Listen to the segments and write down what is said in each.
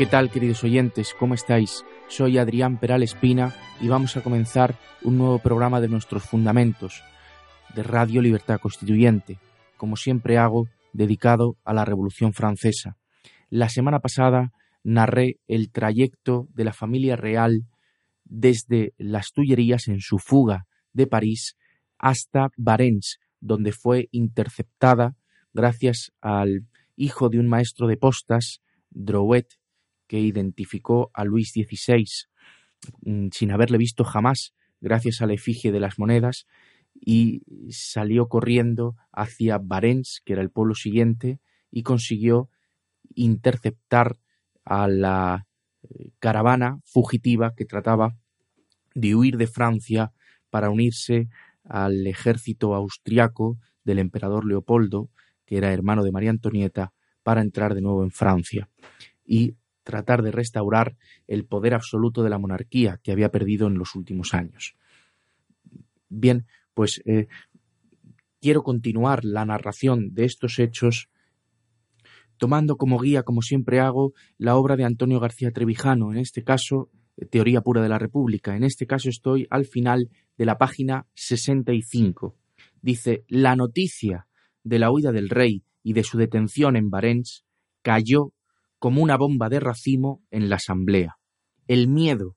¿Qué tal, queridos oyentes? ¿Cómo estáis? Soy Adrián Peral Espina y vamos a comenzar un nuevo programa de nuestros fundamentos de Radio Libertad Constituyente, como siempre hago, dedicado a la Revolución Francesa. La semana pasada narré el trayecto de la familia real desde las Tullerías en su fuga de París hasta Varens, donde fue interceptada gracias al hijo de un maestro de postas, Drouet, que identificó a Luis XVI mm, sin haberle visto jamás, gracias a la efigie de las monedas, y salió corriendo hacia Barents, que era el pueblo siguiente, y consiguió interceptar a la eh, caravana fugitiva que trataba de huir de Francia para unirse al ejército austriaco del emperador Leopoldo, que era hermano de María Antonieta, para entrar de nuevo en Francia. Y tratar de restaurar el poder absoluto de la monarquía que había perdido en los últimos años. Bien, pues eh, quiero continuar la narración de estos hechos tomando como guía, como siempre hago, la obra de Antonio García Trevijano, en este caso, Teoría Pura de la República. En este caso estoy al final de la página 65. Dice, la noticia de la huida del rey y de su detención en Barents cayó como una bomba de racimo en la asamblea. El miedo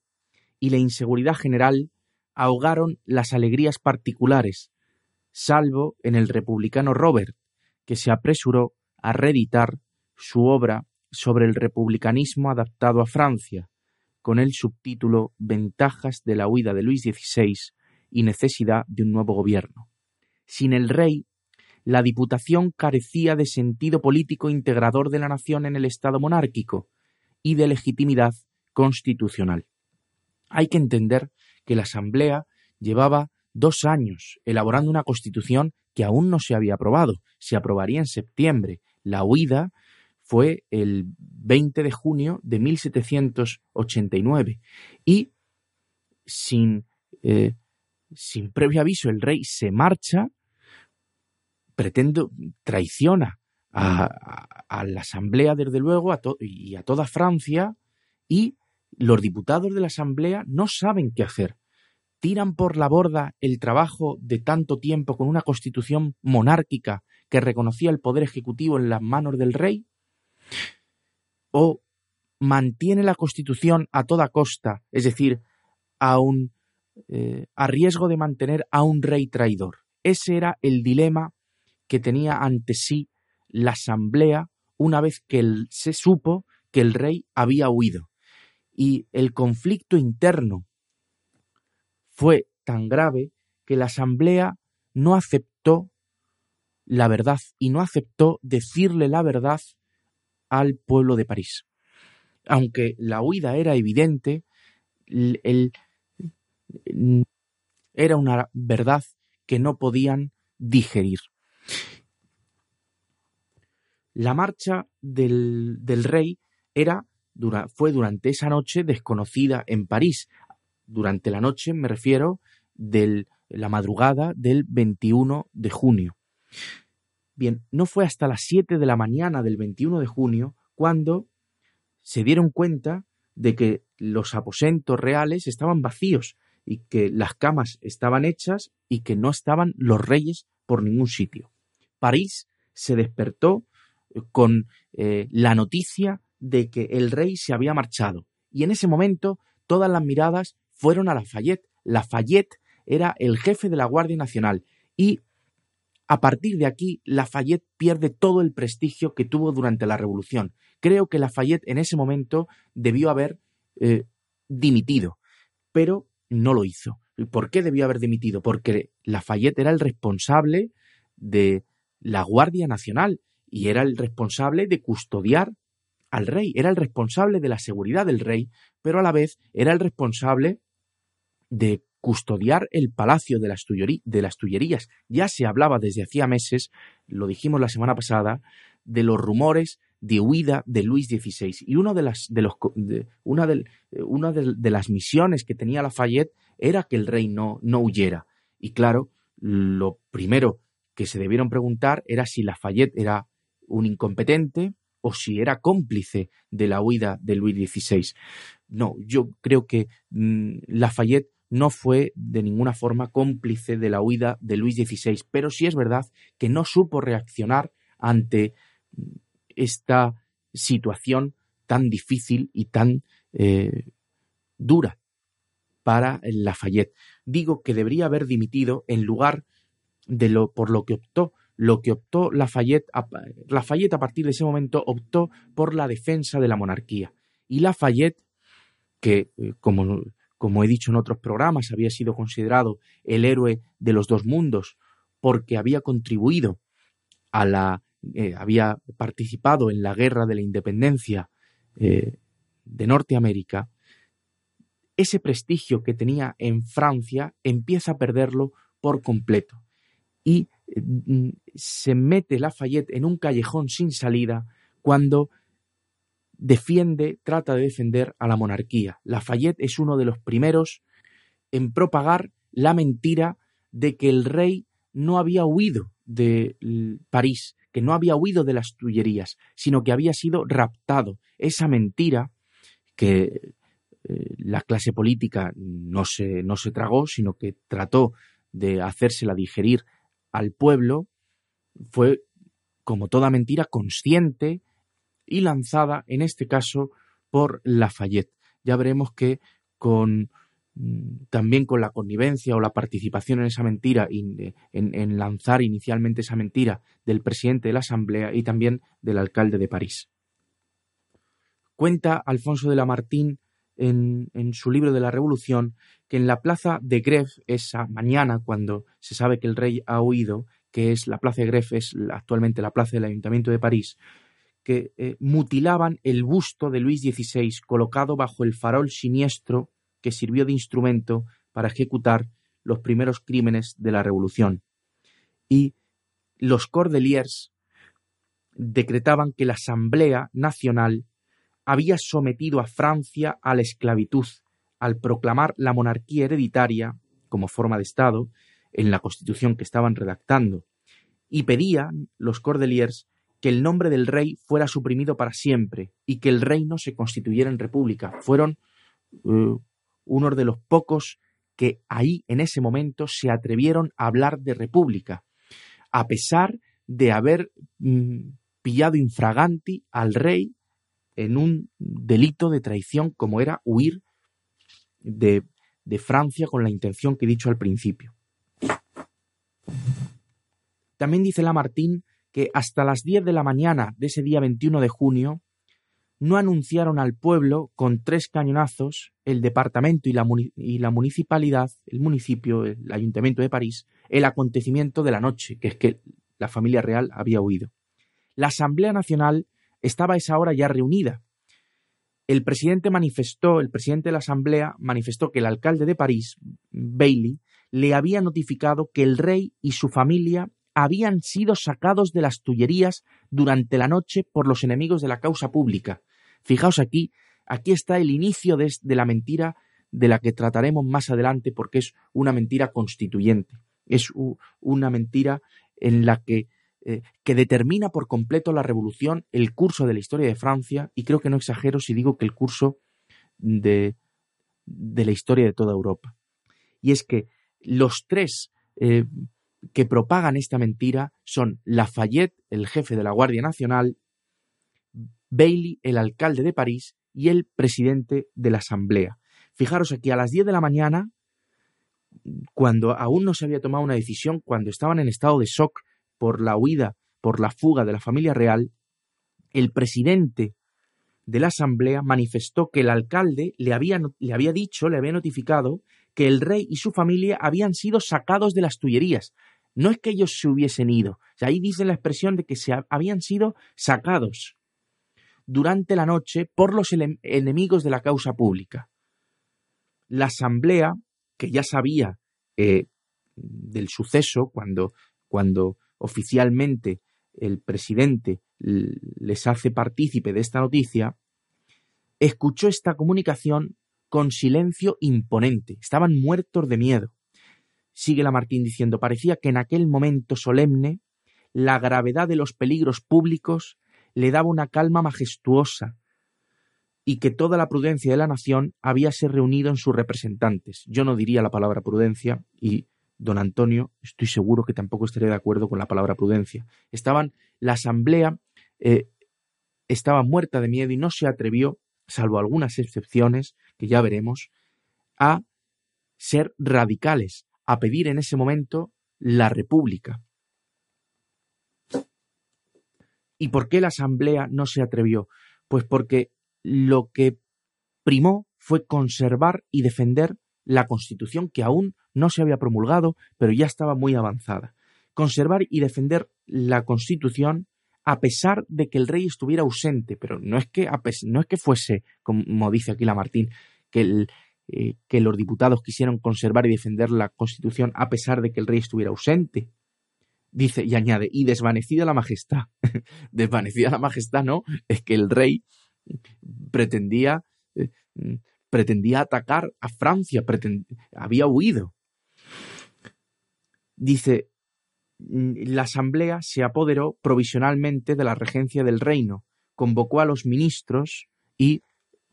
y la inseguridad general ahogaron las alegrías particulares, salvo en el republicano Robert, que se apresuró a reeditar su obra sobre el republicanismo adaptado a Francia, con el subtítulo Ventajas de la huida de Luis XVI y necesidad de un nuevo gobierno. Sin el rey la Diputación carecía de sentido político integrador de la nación en el Estado monárquico y de legitimidad constitucional. Hay que entender que la Asamblea llevaba dos años elaborando una constitución que aún no se había aprobado. Se aprobaría en septiembre. La huida fue el 20 de junio de 1789 y sin, eh, sin previo aviso el rey se marcha pretendo, traiciona a, la Asamblea, desde luego, a y a toda Francia, y los diputados de la Asamblea no saben qué hacer. Tiran por la borda el trabajo de tanto tiempo con una constitución monárquica que reconocía el poder ejecutivo en las manos del rey, o mantiene la constitución a toda costa, es decir, a, eh, a riesgo de mantener a un rey traidor. Ese era el dilema que tenía ante sí la asamblea una vez que se supo que el rey había huido. Y el conflicto interno fue tan grave que la asamblea no aceptó la verdad y no aceptó decirle la verdad al pueblo de París. Aunque la huida era evidente, era una verdad que no podían digerir. La marcha del, rey era, fue durante esa noche desconocida en París. Durante la noche me refiero de la madrugada del 21 de junio. Bien, no fue hasta las 7 de la mañana del 21 de junio cuando se dieron cuenta de que los aposentos reales estaban vacíos y que las camas estaban hechas y que no estaban los reyes por ningún sitio. París se despertó con eh, la noticia de que el rey se había marchado y en ese momento todas las miradas fueron a Lafayette. Lafayette era el jefe de la Guardia Nacional y a partir de aquí Lafayette pierde todo el prestigio que tuvo durante la Revolución. Creo que Lafayette en ese momento debió haber eh, dimitido, pero no lo hizo. ¿Por qué debió haber dimitido? Porque Lafayette era el responsable de la Guardia Nacional y era el responsable de custodiar al rey, era el responsable de la seguridad del rey, pero a la vez era el responsable de custodiar el palacio de las, de las Tullerías. Ya se hablaba desde hacía meses, lo dijimos la semana pasada, de los rumores de huida de Luis XVI. Y uno de las, de los, una, de, una de, las misiones que tenía Lafayette era que el rey no, no huyera. Y claro, lo primero que se debieron preguntar era si Lafayette era un incompetente o si era cómplice de la huida de Luis XVI. No, yo creo que mm, Lafayette no fue de ninguna forma cómplice de la huida de Luis XVI, pero sí es verdad que no supo reaccionar ante esta situación tan difícil y tan eh, dura para Lafayette. Digo que debería haber dimitido en lugar de lo por lo que optó. Lo que optó Lafayette, Lafayette a partir de ese momento optó por la defensa de la monarquía. Y Lafayette, que eh, como, como he dicho en otros programas, había sido considerado el héroe de los dos mundos porque había contribuido a la eh, había participado en la guerra de la independencia eh, de Norteamérica, ese prestigio que tenía en Francia empieza a perderlo por completo y se mete Lafayette en un callejón sin salida cuando defiende, trata de defender a la monarquía. Lafayette es uno de los primeros en propagar la mentira de que el rey no había huido de París, que no había huido de las Tullerías, sino que había sido raptado. Esa mentira que eh, la clase política no se, no se tragó, sino que trató de hacérsela digerir al pueblo, fue, como toda mentira, consciente y lanzada, en este caso, por Lafayette. Ya veremos que con Mm, también con la connivencia o la participación en esa mentira, en, en, lanzar inicialmente esa mentira del presidente de la Asamblea y también del alcalde de París. Cuenta Alfonso de Lamartine en, su libro de la Revolución que en la plaza de Gref, esa mañana, cuando se sabe que el rey ha huido, que es la plaza de Gref, es actualmente la plaza del Ayuntamiento de París, que eh, mutilaban el busto de Luis XVI colocado bajo el farol siniestro que sirvió de instrumento para ejecutar los primeros crímenes de la Revolución. Y los Cordeliers decretaban que la Asamblea Nacional había sometido a Francia a la esclavitud al proclamar la monarquía hereditaria como forma de Estado en la constitución que estaban redactando, y pedían los Cordeliers que el nombre del rey fuera suprimido para siempre y que el reino se constituyera en república. Fueron eh, uno de los pocos que ahí en ese momento se atrevieron a hablar de república, a pesar de haber mm, pillado infraganti al rey en un delito de traición como era huir de, de Francia con la intención que he dicho al principio. También dice Lamartine que hasta las 10 de la mañana de ese día 21 de junio no anunciaron al pueblo con tres cañonazos el departamento y la, municipalidad, el municipio, el ayuntamiento de París, el acontecimiento de la noche, que es que la familia real había huido. La Asamblea Nacional estaba a esa hora ya reunida. El presidente manifestó, el presidente de la Asamblea manifestó que el alcalde de París, Bailey, le había notificado que el rey y su familia habían sido sacados de las Tullerías durante la noche por los enemigos de la causa pública, Fijaos aquí, aquí está el inicio de, la mentira de la que trataremos más adelante porque es una mentira constituyente, es una mentira en la que, eh, que determina por completo la revolución, el curso de la historia de Francia y creo que no exagero si digo que el curso de, la historia de toda Europa. Y es que los tres eh, que propagan esta mentira son Lafayette, el jefe de la Guardia Nacional, Bailey, el alcalde de París, y el presidente de la Asamblea. Fijaros aquí, a las 10 de la mañana, cuando aún no se había tomado una decisión, cuando estaban en estado de shock por la huida, por la fuga de la familia real, el presidente de la Asamblea manifestó que el alcalde le había, le había dicho, le había notificado que el rey y su familia habían sido sacados de las Tullerías. No es que ellos se hubiesen ido, ahí dice la expresión de que se habían sido sacados durante la noche por los enemigos de la causa pública. La Asamblea, que ya sabía eh, del suceso cuando, cuando oficialmente el presidente les hace partícipe de esta noticia, escuchó esta comunicación con silencio imponente. Estaban muertos de miedo. Sigue Lamartín diciendo, parecía que en aquel momento solemne la gravedad de los peligros públicos le daba una calma majestuosa y que toda la prudencia de la nación habíase reunido en sus representantes. Yo no diría la palabra prudencia y don Antonio estoy seguro que tampoco estaría de acuerdo con la palabra prudencia. Estaban, la asamblea eh, estaba muerta de miedo y no se atrevió, salvo algunas excepciones que ya veremos, a ser radicales, a pedir en ese momento la república. ¿Y por qué la Asamblea no se atrevió? Pues porque lo que primó fue conservar y defender la Constitución que aún no se había promulgado, pero ya estaba muy avanzada. Conservar y defender la Constitución a pesar de que el rey estuviera ausente, pero no es que, no es que fuese, como dice aquí Lamartín, que, eh, que los diputados quisieron conservar y defender la Constitución a pesar de que el rey estuviera ausente. Dice y añade, y desvanecida la majestad. desvanecida la majestad, no, es que el rey pretendía, eh, pretendía atacar a Francia, había huido. Dice, la asamblea se apoderó provisionalmente de la regencia del reino, convocó a los ministros y,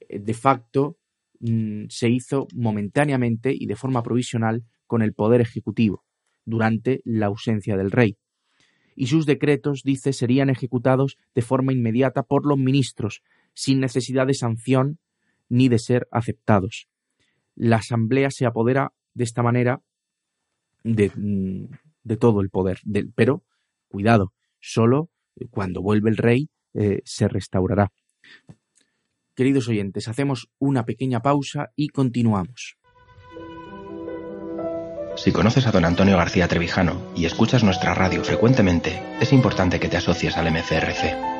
de facto, mm, se hizo momentáneamente y de forma provisional con el poder ejecutivo durante la ausencia del rey. Y sus decretos, dice, serían ejecutados de forma inmediata por los ministros, sin necesidad de sanción ni de ser aceptados. La Asamblea se apodera de esta manera de, mm, todo el poder, pero cuidado, solo cuando vuelve el rey eh, se restaurará. Queridos oyentes, hacemos una pequeña pausa y continuamos. Si conoces a don Antonio García Trevijano y escuchas nuestra radio frecuentemente, es importante que te asocies al MCRC.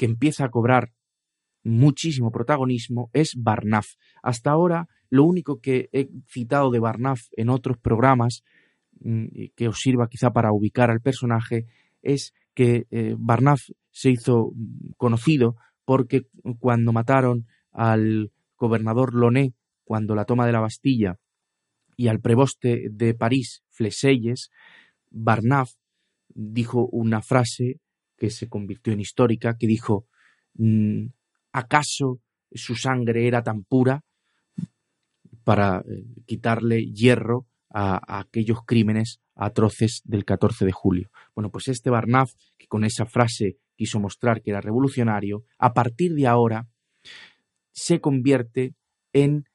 que empieza a cobrar muchísimo protagonismo es Barnaf. Hasta ahora, lo único que he citado de Barnaf en otros programas, mm, que os sirva quizá para ubicar al personaje, es que eh, Barnaf se hizo conocido porque cuando mataron al gobernador Loné cuando la toma de la Bastilla y al preboste de París, Fleselles, Barnaf dijo una frase que se convirtió en histórica, que dijo, mm, ¿acaso su sangre era tan pura para eh, quitarle hierro a, aquellos crímenes atroces del 14 de julio? Bueno, pues este Barnaf, que con esa frase quiso mostrar que era revolucionario, a partir de ahora se convierte en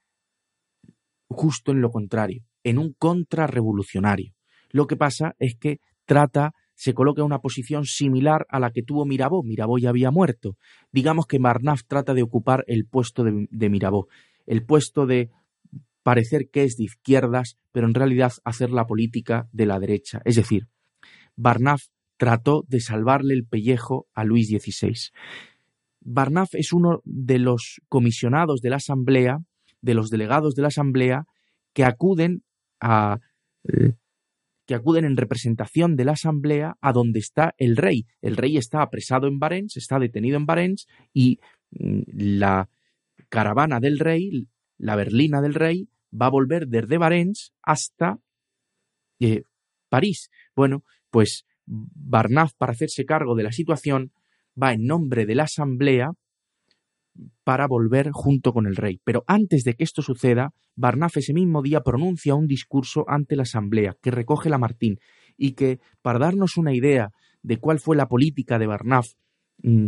justo en lo contrario, en un contrarrevolucionario. Lo que pasa es que trata, se coloca en una posición similar a la que tuvo Mirabeau. Mirabeau ya había muerto. Digamos que Marnaf trata de ocupar el puesto de, Mirabeau, el puesto de parecer que es de izquierdas, pero en realidad hacer la política de la derecha. Es decir, Barnaf trató de salvarle el pellejo a Luis XVI. Barnaf es uno de los comisionados de la Asamblea, de los delegados de la Asamblea, que acuden a eh, que acuden en representación de la Asamblea a donde está el rey. El rey está apresado en Barents, está detenido en Barents y mm, la caravana del rey, la berlina del rey, va a volver desde Barents hasta eh, París. Bueno, pues Barnaf, para hacerse cargo de la situación, va en nombre de la Asamblea para volver junto con el rey. Pero antes de que esto suceda, Barnaf ese mismo día pronuncia un discurso ante la Asamblea que recoge la Martín y que, para darnos una idea de cuál fue la política de Barnaf mm,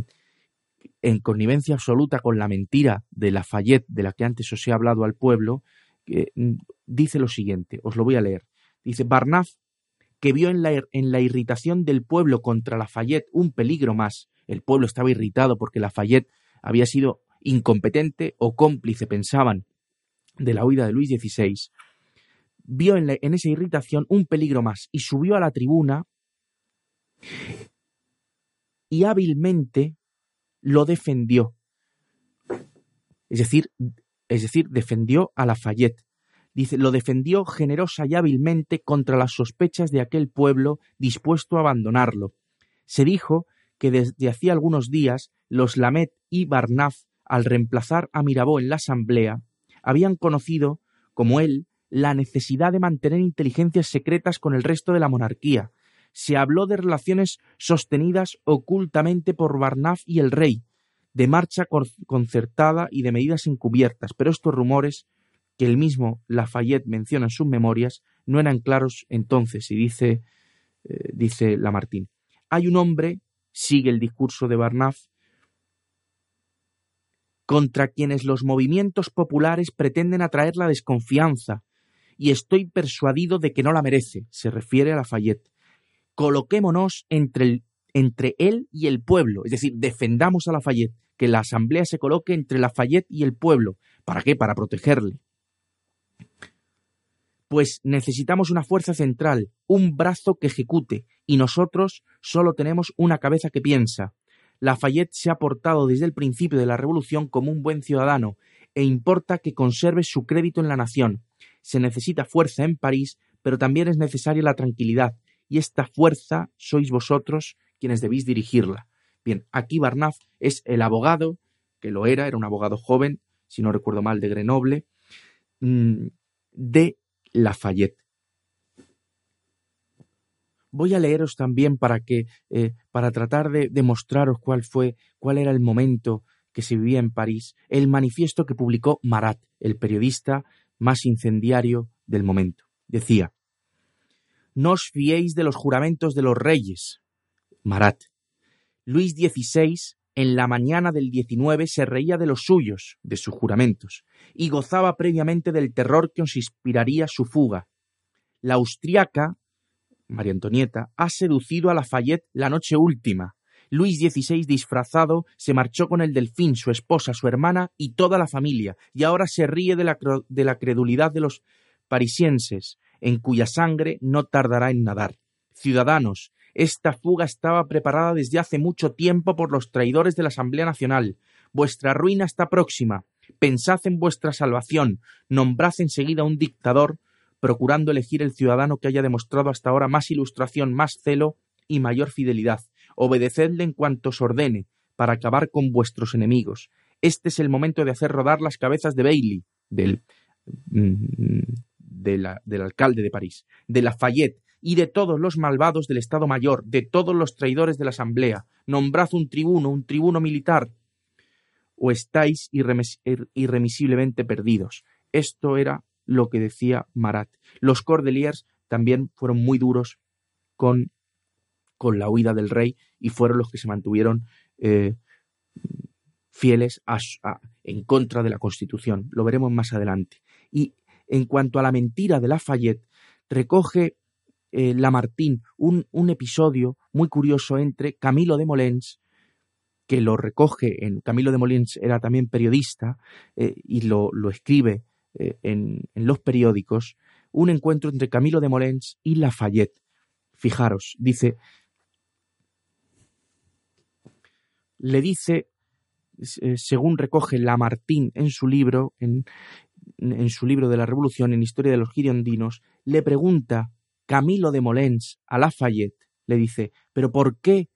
en connivencia absoluta con la mentira de Lafayette, de la que antes os he hablado al pueblo, mm, dice lo siguiente, os lo voy a leer. Dice, Barnaf, que vio en la, en la irritación del pueblo contra Lafayette un peligro más, el pueblo estaba irritado porque Lafayette había sido incompetente o cómplice, pensaban, de la huida de Luis XVI, vio en, esa irritación un peligro más y subió a la tribuna y hábilmente lo defendió. Es decir, es decir, defendió a Lafayette. Dice, lo defendió generosa y hábilmente contra las sospechas de aquel pueblo dispuesto a abandonarlo. Se dijo que desde hacía algunos días los Lamet y Barnaf, al reemplazar a Mirabeau en la Asamblea, habían conocido, como él, la necesidad de mantener inteligencias secretas con el resto de la monarquía. Se habló de relaciones sostenidas ocultamente por Barnaf y el rey, de marcha concertada y de medidas encubiertas, pero estos rumores, que el mismo Lafayette menciona en sus memorias, no eran claros entonces, y dice, eh, dice Lamartine. Hay un hombre, sigue el discurso de Barnaf, contra quienes los movimientos populares pretenden atraer la desconfianza, y estoy persuadido de que no la merece, se refiere a Lafayette. Coloquémonos entre, entre él y el pueblo, es decir, defendamos a Lafayette, que la asamblea se coloque entre Lafayette y el pueblo. ¿Para qué? Para protegerle. Pues necesitamos una fuerza central, un brazo que ejecute, y nosotros solo tenemos una cabeza que piensa. Lafayette se ha portado desde el principio de la Revolución como un buen ciudadano e importa que conserve su crédito en la nación. Se necesita fuerza en París, pero también es necesaria la tranquilidad, y esta fuerza sois vosotros quienes debéis dirigirla. Bien, aquí Barnaf es el abogado, que lo era, era un abogado joven, si no recuerdo mal, de Grenoble, mm, de Lafayette voy a leeros también para que, eh, para tratar de demostraros cuál fue, cuál era el momento que se vivía en París, el manifiesto que publicó Marat, el periodista más incendiario del momento. Decía, No os fiéis de los juramentos de los reyes. Marat. Luis XVI, en la mañana del 19, se reía de los suyos, de sus juramentos, y gozaba previamente del terror que os inspiraría su fuga. La austriaca María Antonieta, ha seducido a Lafayette la noche última. Luis XVI, disfrazado, se marchó con el delfín, su esposa, su hermana y toda la familia, y ahora se ríe de la, de la credulidad de los parisienses, en cuya sangre no tardará en nadar. Ciudadanos, esta fuga estaba preparada desde hace mucho tiempo por los traidores de la Asamblea Nacional. Vuestra ruina está próxima. Pensad en vuestra salvación. Nombrad enseguida un dictador procurando elegir el ciudadano que haya demostrado hasta ahora más ilustración, más celo y mayor fidelidad. Obedecedle en cuanto os ordene, para acabar con vuestros enemigos. Este es el momento de hacer rodar las cabezas de Bailey, del, mm, del alcalde de París, de Lafayette y de todos los malvados del Estado Mayor, de todos los traidores de la Asamblea. Nombrad un tribuno, un tribuno militar, o estáis irremisiblemente perdidos. Esto era lo que decía Marat. Los Cordeliers también fueron muy duros con, con la huida del rey y fueron los que se mantuvieron eh, fieles en contra de la Constitución. Lo veremos más adelante. Y en cuanto a la mentira de Lafayette, recoge eh, Lamartine un, un, episodio muy curioso entre Camilo de Molens, que lo recoge en Camilo de Molens era también periodista eh, y lo, lo escribe eh, en, los periódicos un encuentro entre Camilo de Molens y Lafayette. Fijaros, dice, le dice eh, según recoge Lamartine en su libro, en, en su libro de la Revolución, en Historia de los Girondinos, le pregunta Camilo de Molens a Lafayette, le dice, pero ¿por qué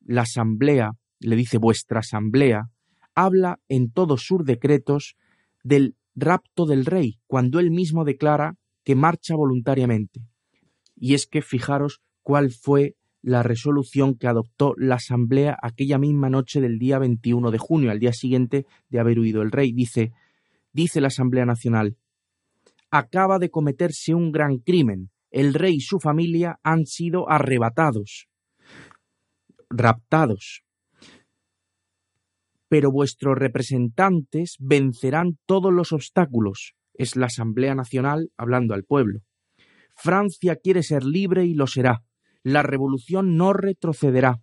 la Asamblea, le dice vuestra Asamblea, habla en todos sus decretos del rapto del rey, cuando él mismo declara que marcha voluntariamente? Y es que fijaros cuál fue la resolución que adoptó la Asamblea aquella misma noche del día 21 de junio, al día siguiente de haber huido el rey. Dice, dice la Asamblea Nacional, acaba de cometerse un gran crimen. El rey y su familia han sido arrebatados, raptados. Pero vuestros representantes vencerán todos los obstáculos. Es la Asamblea Nacional hablando al pueblo. Francia quiere ser libre y lo será. La revolución no retrocederá.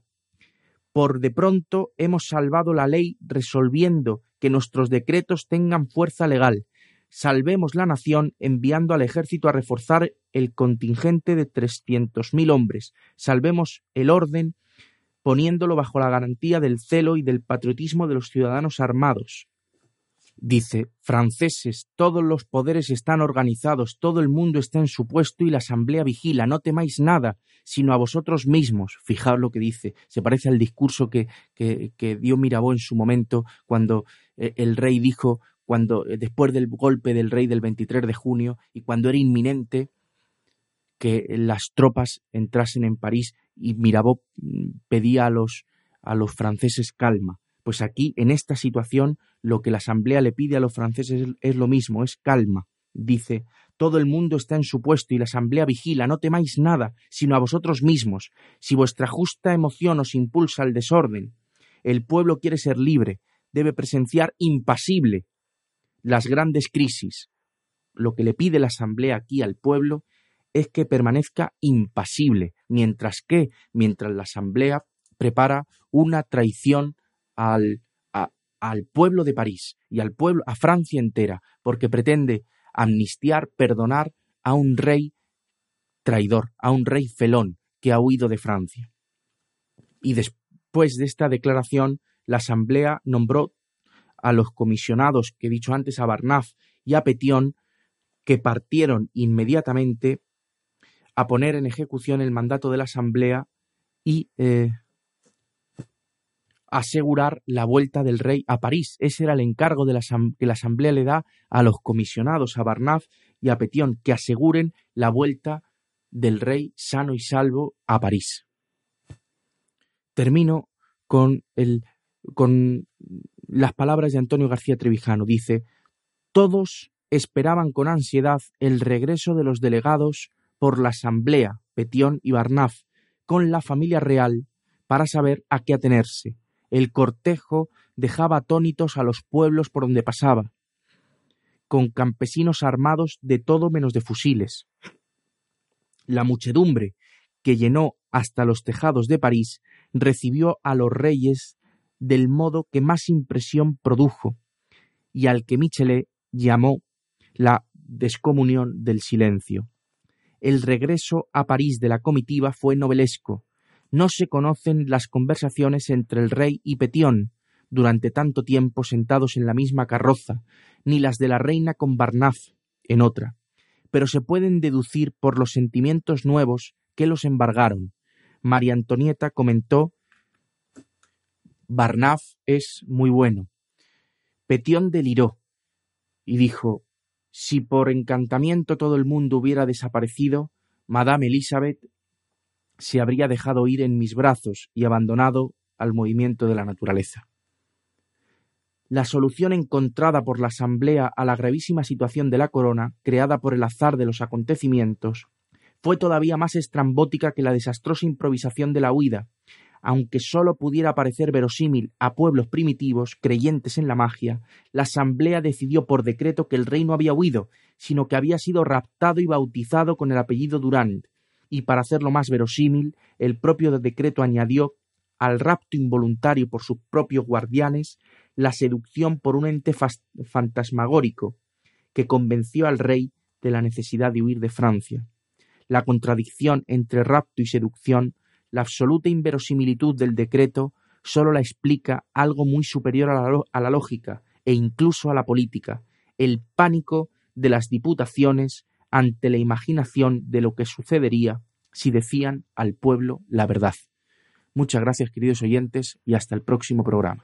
Por de pronto hemos salvado la ley resolviendo que nuestros decretos tengan fuerza legal. Salvemos la nación enviando al ejército a reforzar el contingente de trescientos mil hombres. Salvemos el orden poniéndolo bajo la garantía del celo y del patriotismo de los ciudadanos armados. Dice, franceses, todos los poderes están organizados, todo el mundo está en su puesto y la asamblea vigila, no temáis nada, sino a vosotros mismos. Fijaos lo que dice, se parece al discurso que, que, dio Mirabeau en su momento cuando eh, el rey dijo, cuando eh, después del golpe del rey del 23 de junio y cuando era inminente que las tropas entrasen en París y Mirabeau mm, pedía a los, a los franceses calma. Pues aquí, en esta situación, lo que la Asamblea le pide a los franceses es lo mismo, es calma. Dice, todo el mundo está en su puesto y la Asamblea vigila, no temáis nada, sino a vosotros mismos. Si vuestra justa emoción os impulsa al desorden, el pueblo quiere ser libre, debe presenciar impasible las grandes crisis. Lo que le pide la Asamblea aquí al pueblo es que permanezca impasible, mientras que, mientras la Asamblea prepara una traición al, al pueblo de París y al pueblo, a Francia entera, porque pretende amnistiar, perdonar a un rey traidor, a un rey felón que ha huido de Francia. Y después de esta declaración, la Asamblea nombró a los comisionados que he dicho antes, a Barnaf y a Petión, que partieron inmediatamente a poner en ejecución el mandato de la Asamblea y eh, asegurar la vuelta del rey a París. Ese era el encargo que la Asamblea le da a los comisionados, a Barnaf y a Petión, que aseguren la vuelta del rey sano y salvo a París. Termino con, el, con las palabras de Antonio García Trevijano. Dice, todos esperaban con ansiedad el regreso de los delegados por la Asamblea, Petión y Barnaf, con la familia real, para saber a qué atenerse el cortejo dejaba atónitos a los pueblos por donde pasaba, con campesinos armados de todo menos de fusiles. La muchedumbre, que llenó hasta los tejados de París, recibió a los reyes del modo que más impresión produjo, y al que Michelet llamó la descomunión del silencio. El regreso a París de la comitiva fue novelesco, no se conocen las conversaciones entre el rey y Petión, durante tanto tiempo sentados en la misma carroza, ni las de la reina con Barnaf en otra, pero se pueden deducir por los sentimientos nuevos que los embargaron. María Antonieta comentó Barnaf es muy bueno. Petión deliró y dijo si por encantamiento todo el mundo hubiera desaparecido, Madame Elizabeth se habría dejado ir en mis brazos y abandonado al movimiento de la naturaleza. La solución encontrada por la Asamblea a la gravísima situación de la corona, creada por el azar de los acontecimientos, fue todavía más estrambótica que la desastrosa improvisación de la huida, aunque sólo pudiera parecer verosímil a pueblos primitivos creyentes en la magia, la Asamblea decidió por decreto que el rey no había huido, sino que había sido raptado y bautizado con el apellido Durand, y para hacerlo más verosímil, el propio decreto añadió al rapto involuntario por sus propios guardianes la seducción por un ente fantasmagórico que convenció al rey de la necesidad de huir de Francia. La contradicción entre rapto y seducción, la absoluta inverosimilitud del decreto, solo la explica algo muy superior a la, a la lógica e incluso a la política, el pánico de las diputaciones ante la imaginación de lo que sucedería si decían al pueblo la verdad. Muchas gracias queridos oyentes y hasta el próximo programa.